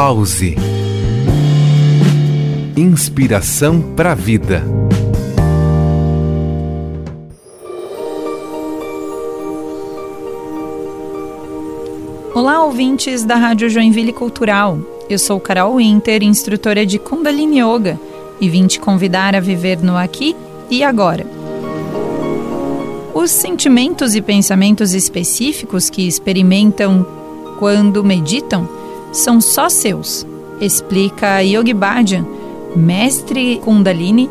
Pause. Inspiração para a vida. Olá, ouvintes da Rádio Joinville Cultural. Eu sou Carol Winter, instrutora de Kundalini Yoga, e vim te convidar a viver no aqui e agora. Os sentimentos e pensamentos específicos que experimentam quando meditam são só seus, explica Yogi Bhajan, mestre Kundalini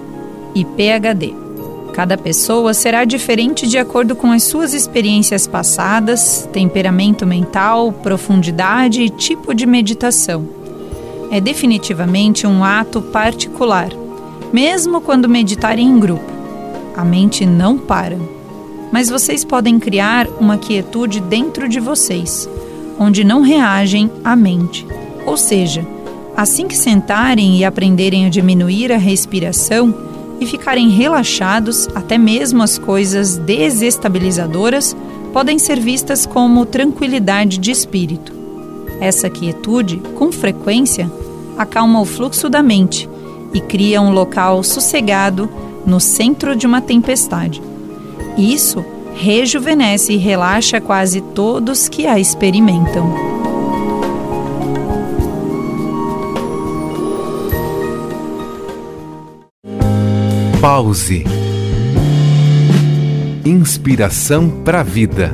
e PhD. Cada pessoa será diferente de acordo com as suas experiências passadas, temperamento mental, profundidade e tipo de meditação. É definitivamente um ato particular, mesmo quando meditarem em grupo. A mente não para. Mas vocês podem criar uma quietude dentro de vocês onde não reagem à mente. Ou seja, assim que sentarem e aprenderem a diminuir a respiração e ficarem relaxados, até mesmo as coisas desestabilizadoras podem ser vistas como tranquilidade de espírito. Essa quietude, com frequência, acalma o fluxo da mente e cria um local sossegado no centro de uma tempestade. Isso rejuvenesce e relaxa quase todos que a experimentam. Pause. Inspiração para a vida.